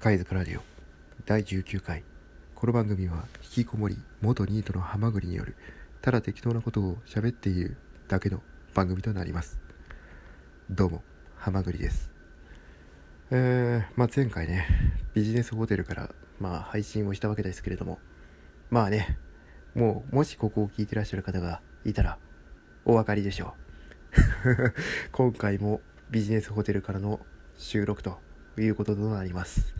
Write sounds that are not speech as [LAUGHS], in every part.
貝塚ラジオ。第19回。この番組は引きこもり元ニートのハマグリによるただ適当なことを喋っているだけの番組となります。どうもハマグリです。えー、まあ前回ねビジネスホテルからまあ配信をしたわけですけれども。まあねもうもしここを聞いてらっしゃる方がいたらお分かりでしょう。[LAUGHS] 今回もビジネスホテルからの収録ということとなります。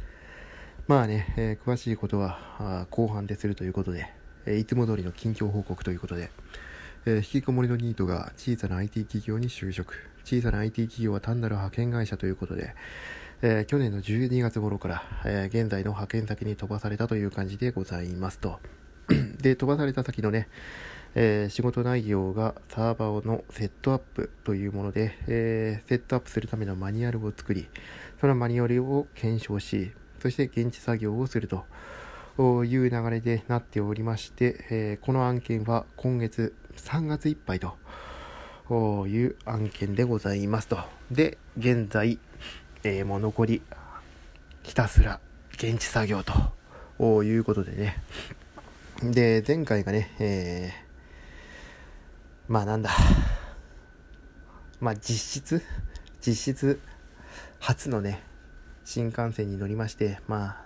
まあね、えー、詳しいことは後半でするということで、えー、いつも通りの近況報告ということで、えー、引きこもりのニートが小さな IT 企業に就職。小さな IT 企業は単なる派遣会社ということで、え去年の12月頃から、え現在の派遣先に飛ばされたという感じでございますと。[CLEARS THROAT] で、飛ばされた先のね、えー、仕事内容がサーバーのセットアップというもので、えー、セットアップするためのマニュアルを作り、そのマニュアルを検証し、そして現地作業をするという流れでなっておりまして、え、この案件は今月3月いっぱいという案件でございますと。で、現在、え、もう残りひたすら現地作業ということでね。で、前回がね、えーまあなんだ。まあ実質、実質初のね、新幹線に乗りまして、まあ、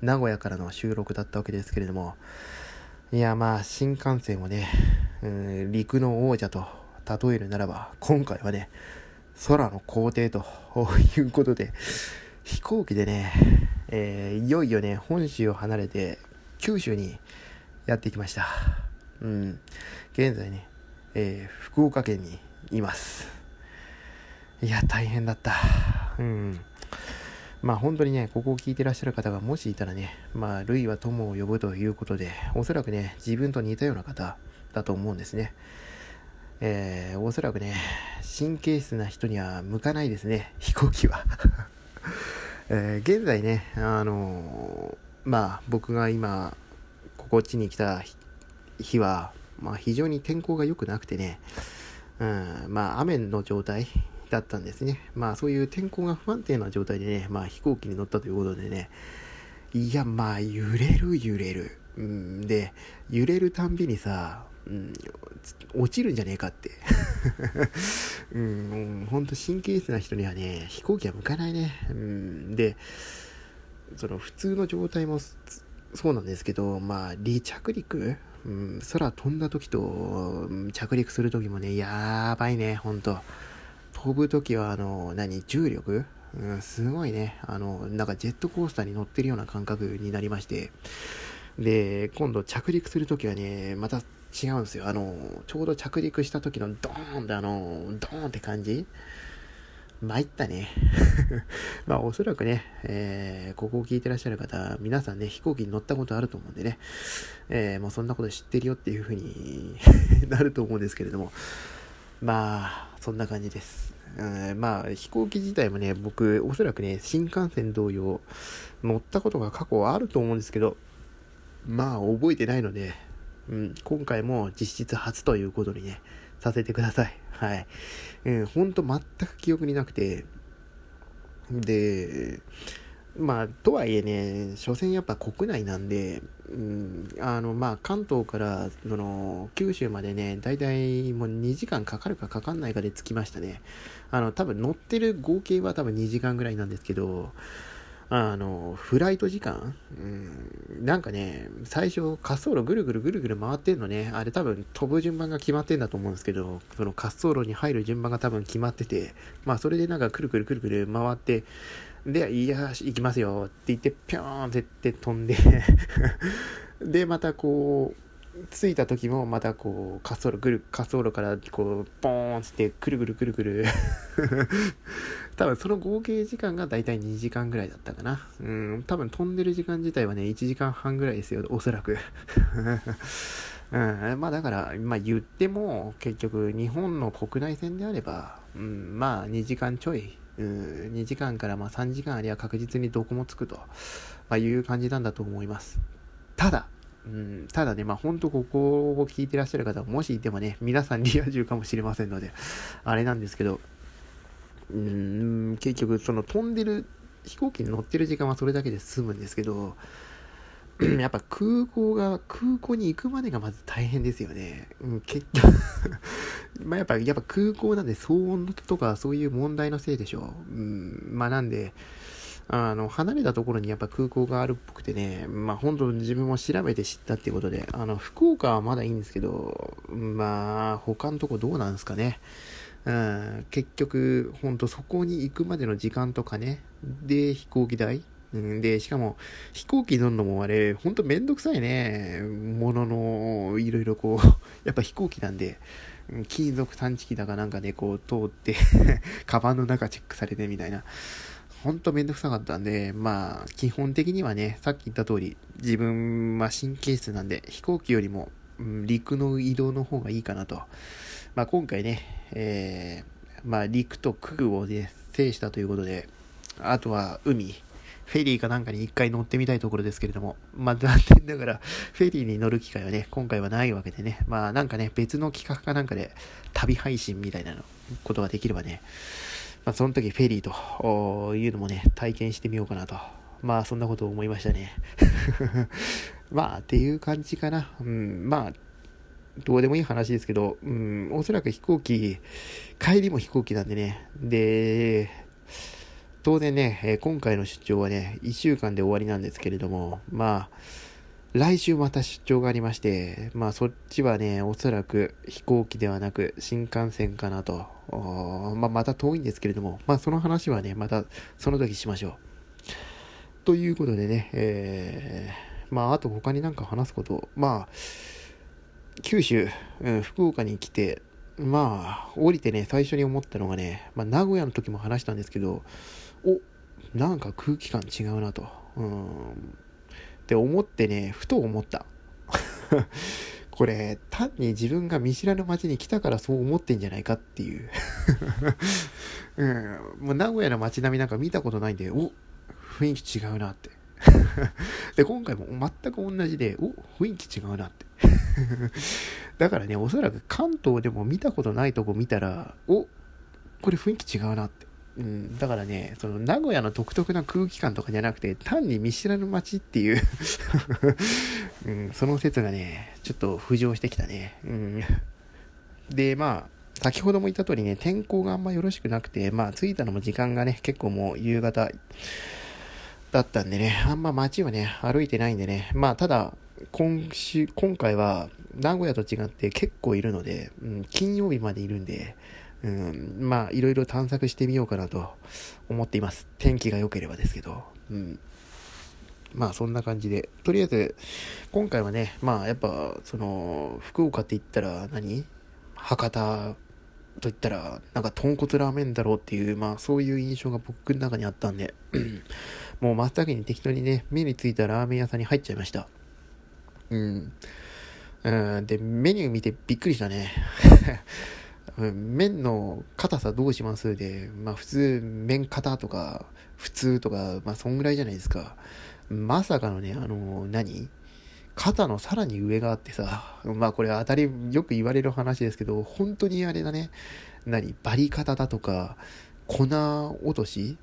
名古屋からの収録だったわけですけれども、いやまあ新幹線をね、うん、陸の王者と例えるならば、今回はね、空の皇帝と [LAUGHS] いうことで、飛行機でね、えー、いよいよね、本州を離れて九州にやってきました。うん。現在ね、えー、福岡県にいます。いや、大変だった。うん。まあ本当にね、ここを聞いてらっしゃる方がもしいたらね、まあ、類は友を呼ぶということで、おそらくね、自分と似たような方だと思うんですね。えー、おそらくね、神経質な人には向かないですね、飛行機は。[LAUGHS] えー、現在ね、あのー、まあ僕が今、ここっちに来た日は、まあ非常に天候が良くなくてね、うん、まあ雨の状態だったんですね。まあそういう天候が不安定な状態でね、まあ飛行機に乗ったということでね、いやまあ揺れる揺れる。うん、で、揺れるたんびにさ、うん、落ちるんじゃねえかって。[LAUGHS] うん、ほんと神経質な人にはね、飛行機は向かないね。うん、で、その普通の状態もそうなんですけど、まあ、離着陸？うん、空飛んだ時と、着陸する時もね、やばいね、ほんと。飛ぶ時は、あの、何、重力？うん、すごいね、あの、なんかジェットコースターに乗ってるような感覚になりまして、で、今度着陸する時はね、また違うんですよ。あの、ちょうど着陸した時のドーンってあの、ドーンって感じ？参ったね。[LAUGHS] まあおそらくね、えー、ここを聞いてらっしゃる方、皆さんね、飛行機に乗ったことあると思うんでね、えー、もうそんなこと知ってるよっていう風に [LAUGHS] なると思うんですけれども、まあ、そんな感じです。うん、まあ、飛行機自体もね、僕、おそらくね、新幹線同様、乗ったことが過去あると思うんですけど、まあ、覚えてないので、うん、今回も実質初ということにね、させてください。はい。うん、ほんと全く記憶になくて、で、まあ、とはいえね、所詮やっぱ国内なんで、うん、あの、まあ、関東から、その、九州までね、だいたいもう2時間かかるかかかんないかで着きましたね。あの、多分乗ってる合計は多分2時間ぐらいなんですけど、あの、フライト時間、うん、なんかね、最初、滑走路ぐるぐるぐるぐる回ってんのね、あれ多分飛ぶ順番が決まってんだと思うんですけど、その滑走路に入る順番が多分決まってて、まあそれでなんかくるくるくるくる回って、で、いや、行きますよ。って言って、ぴょーんってって飛んで。[LAUGHS] で、またこう、着いた時もまたこう滑走路ぐる滑走路からこうボーンってくるくるくるくる。[LAUGHS] 多分その合計時間がだいたい2時間ぐらいだったかな。うん多分飛んでる時間自体はね1時間半ぐらいですよおそらく。[LAUGHS] うん、まあだから、まあ言っても結局日本の国内線であれば、うん、まあ2時間ちょい、2時間からま3時間ありゃ確実にどこもつくと、ま、いう感じなんだと思います。ただ、うん、ただね、まあ本当ここを聞いてらっしゃる方もしいてもね、皆さんリア充かもしれませんので、あれなんですけど、うん、結局その飛んでる飛行機に乗ってる時間はそれだけで済むんですけど、[CLEARS THROAT] やっぱ空港が、空港に行くまでがまず大変ですよね。うん、結局 [LAUGHS] まあやっぱ、やっぱ空港なんで騒音とかそういう問題のせいでしょう。うん、まあなんで、あの、離れたところにやっぱ空港があるっぽくてね、まあ本当自分も調べて知ったっていうことで、あの、福岡はまだいいんですけど、まあ、他のとこどうなんですかね。うん、結局、ほんとそこに行くまでの時間とかね、で、飛行機代うん、で、しかも、飛行機乗るのもあれ、ほんとめんどくさいね。ものの、いろいろこう、[LAUGHS] やっぱ飛行機なんで、金属探知機だかなんかでこう通って [LAUGHS] カバンの中チェックされてみたいな。ほんとめんどくさかったんで、まあ、基本的にはね、さっき言った通り、自分は神経質なんで、飛行機よりも、うん、陸の移動の方がいいかなと。まあ今回ね、えー、まあ陸と空をね、制したということで、あとは海、フェリーかなんかに一回乗ってみたいところですけれども、まあ残念ながら、フェリーに乗る機会はね、今回はないわけでね、まあなんかね、別の企画かなんかで旅配信みたいなのことができればね、まあ、その時フェリーというのもね、体験してみようかなと。まあ、そんなことを思いましたね。[LAUGHS] まあ、っていう感じかな。うん、まあ、どうでもいい話ですけど、うん、おそらく飛行機、帰りも飛行機なんでね。で、当然ね、え今回の出張はね、1週間で終わりなんですけれども、まあ、来週また出張がありまして、まあそっちはね、おそらく飛行機ではなく新幹線かなと。まあまた遠いんですけれども、まあその話はね、またその時しましょう。ということでね、えー、まああと他になんか話すこと、まあ、九州、うん、福岡に来て、まあ、降りてね、最初に思ったのがね、まあ名古屋の時も話したんですけど、お、なんか空気感違うなと。うんって思ってね、ふと思った。[LAUGHS] これ、単に自分が見知らぬ街に来たからそう思ってんじゃないかっていう [LAUGHS] うん。もう名古屋の街並みなんか見たことないんで、お雰囲気違うなって [LAUGHS] で、今回も全く同じで、お雰囲気違うなってだからね、おそらく関東でも見たことないとこ見たら、おこれ雰囲気違うなってうん、だからね、その名古屋の独特な空気感とかじゃなくて、単に見知らぬ街っていう [LAUGHS] うん、その説がね、ちょっと浮上してきたね。うん、で、まあ、先ほども言った通りね、天候があんまよろしくなくて、まあ、着いたのも時間がね、結構もう夕方だったんでね、あんま街はね、歩いてないんでね、まあ、ただ、今週、今回は、名古屋と違って結構いるので、うん、金曜日までいるんで、うん、まあ、いろいろ探索してみようかなと思っています。天気が良ければですけど。うん。まあ、そんな感じで。とりあえず、今回はね、まあ、やっぱ、その、福岡って言ったら何？博多と言ったら、なんか豚骨ラーメンだろうっていう、まあ、そういう印象が僕の中にあったんで、もう真っ先に適当にね、目についたラーメン屋さんに入っちゃいました。うん。うん、で、メニュー見てびっくりしたね。麺の硬さどうします？で、まあ普通、麺硬とか、普通とか、まあそんぐらいじゃないですか。まさかのね、あの、何？肩のさらに上があってさ、まあこれ当たり、よく言われる話ですけど、本当にあれだね、何？バリ方だとか、粉落とし？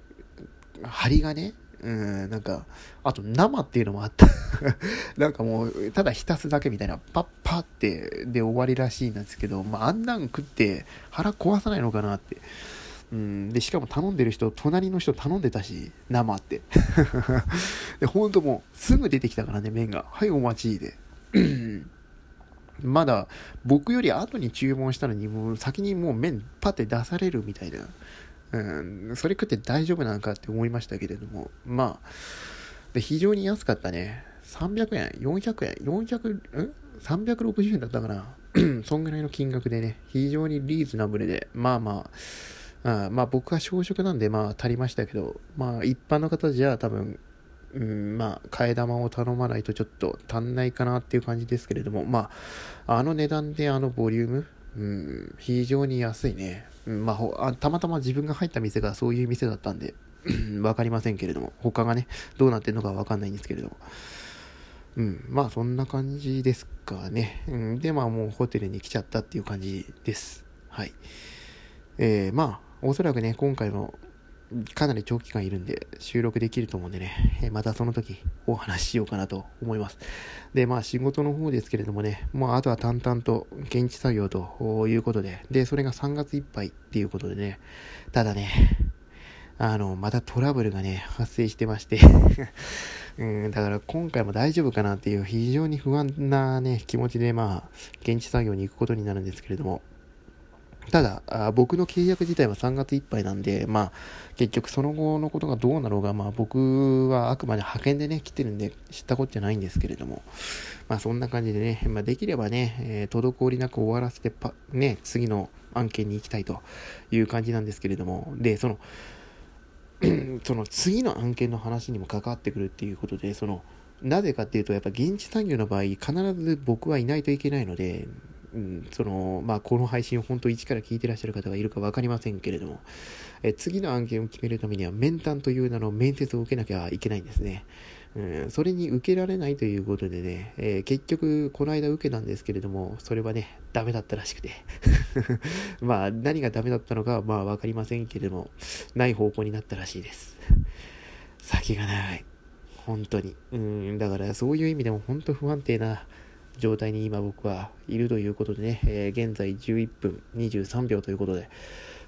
針金うん、なんか、あと生っていうのもあった [LAUGHS] なんかもう、ただ浸すだけみたいな、パッパってで終わりらしいんですけど、まあ、あんなん食って腹壊さないのかなって。うん、で、しかも頼んでる人、隣の人頼んでたし、生って。[LAUGHS] で、ほんともう、すぐ出てきたからね、麺が。はい、お待ちで。まだ、僕より後に注文したのに、もう先にもう麺パって出されるみたいな。うん、それ食って大丈夫なのかって思いましたけれども、まあ、で非常に安かったね。300円、400円、400、ん ?360 円だったかな。[CLEARS THROAT] そんぐらいの金額でね、非常にリーズナブルで、まあまあ、あまあ僕は小食なんでまあ足りましたけど、まあ一般の方じゃ多分、うん、まあ、替え玉を頼まないとちょっと足んないかなっていう感じですけれども、まあ、あの値段であのボリューム、うん、非常に安いね。うん、まあ、たまたま自分が入った店がそういう店だったんで、分かりませんけれども、他がね、どうなってるのかわかんないんですけれども。うん、まあそんな感じですかね。うん、で、まあもうホテルに来ちゃったっていう感じです。はい。えー、まあ、おそらくね、今回のかなり長期間いるんで収録できると思うんでね、えまたその時お話ししようかなと思います。で、まあ仕事の方ですけれどもね、もうあとは淡々と現地作業ということで、で、それが3月いっぱいっていうことでね、ただね、あの、またトラブルがね、発生してまして。[LAUGHS] うん、だから今回も大丈夫かなっていう非常に不安なね、気持ちでまあ、現地作業に行くことになるんですけれども、ただ、僕の契約自体は3月いっぱいなんで、まあ、結局その後のことがどうなろうが、まあ僕はあくまで派遣でね、来てるんで知ったことじゃないんですけれども、まあそんな感じでね、まあできればね、えー、滞りなく終わらせてパ、ね、次の案件に行きたいという感じなんですけれども、で、その、[CLEARS THROAT] その次の案件の話にも関わってくるっていうことで、その、なぜかっていうと、やっぱ現地産業の場合、必ず僕はいないといけないので、うん、その、まあ、この配信を本当一から聞いてらっしゃる方がいるか分かりませんけれども、え次の案件を決めるためには、面談という名の面接を受けなきゃいけないんですね。うん、それに受けられないということでね、えー、結局、この間受けたんですけれども、それはね、ダメだったらしくて。[LAUGHS] まあ、何がダメだったのかは、まあ、わかりませんけれども、ない方向になったらしいです。先が長い。本当に。うん、だからそういう意味でも本当不安定な状態に今僕はいるということでね、えー、現在11分23秒ということで、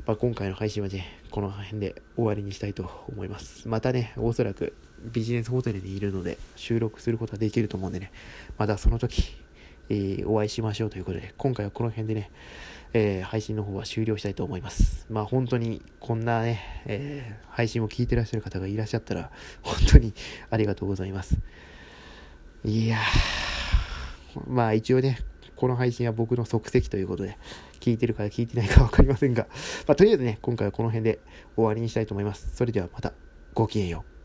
まあ、今回の配信はね、この辺で終わりにしたいと思います。またね、おそらくビジネスホテルにいるので収録することができると思うんでね、またその時、えー、お会いしましょうということで、今回はこの辺でね、えー、配信の方は終了したいと思います。まあ本当にこんなね、えー、配信を聞いてらっしゃる方がいらっしゃったら、本当にありがとうございます。いやー、まあ一応ね、この配信は僕の即席ということで、聞いてるか聞いてないか分かりませんが、まあとりあえずね、今回はこの辺で終わりにしたいと思います。それではまた、ごきげんよう。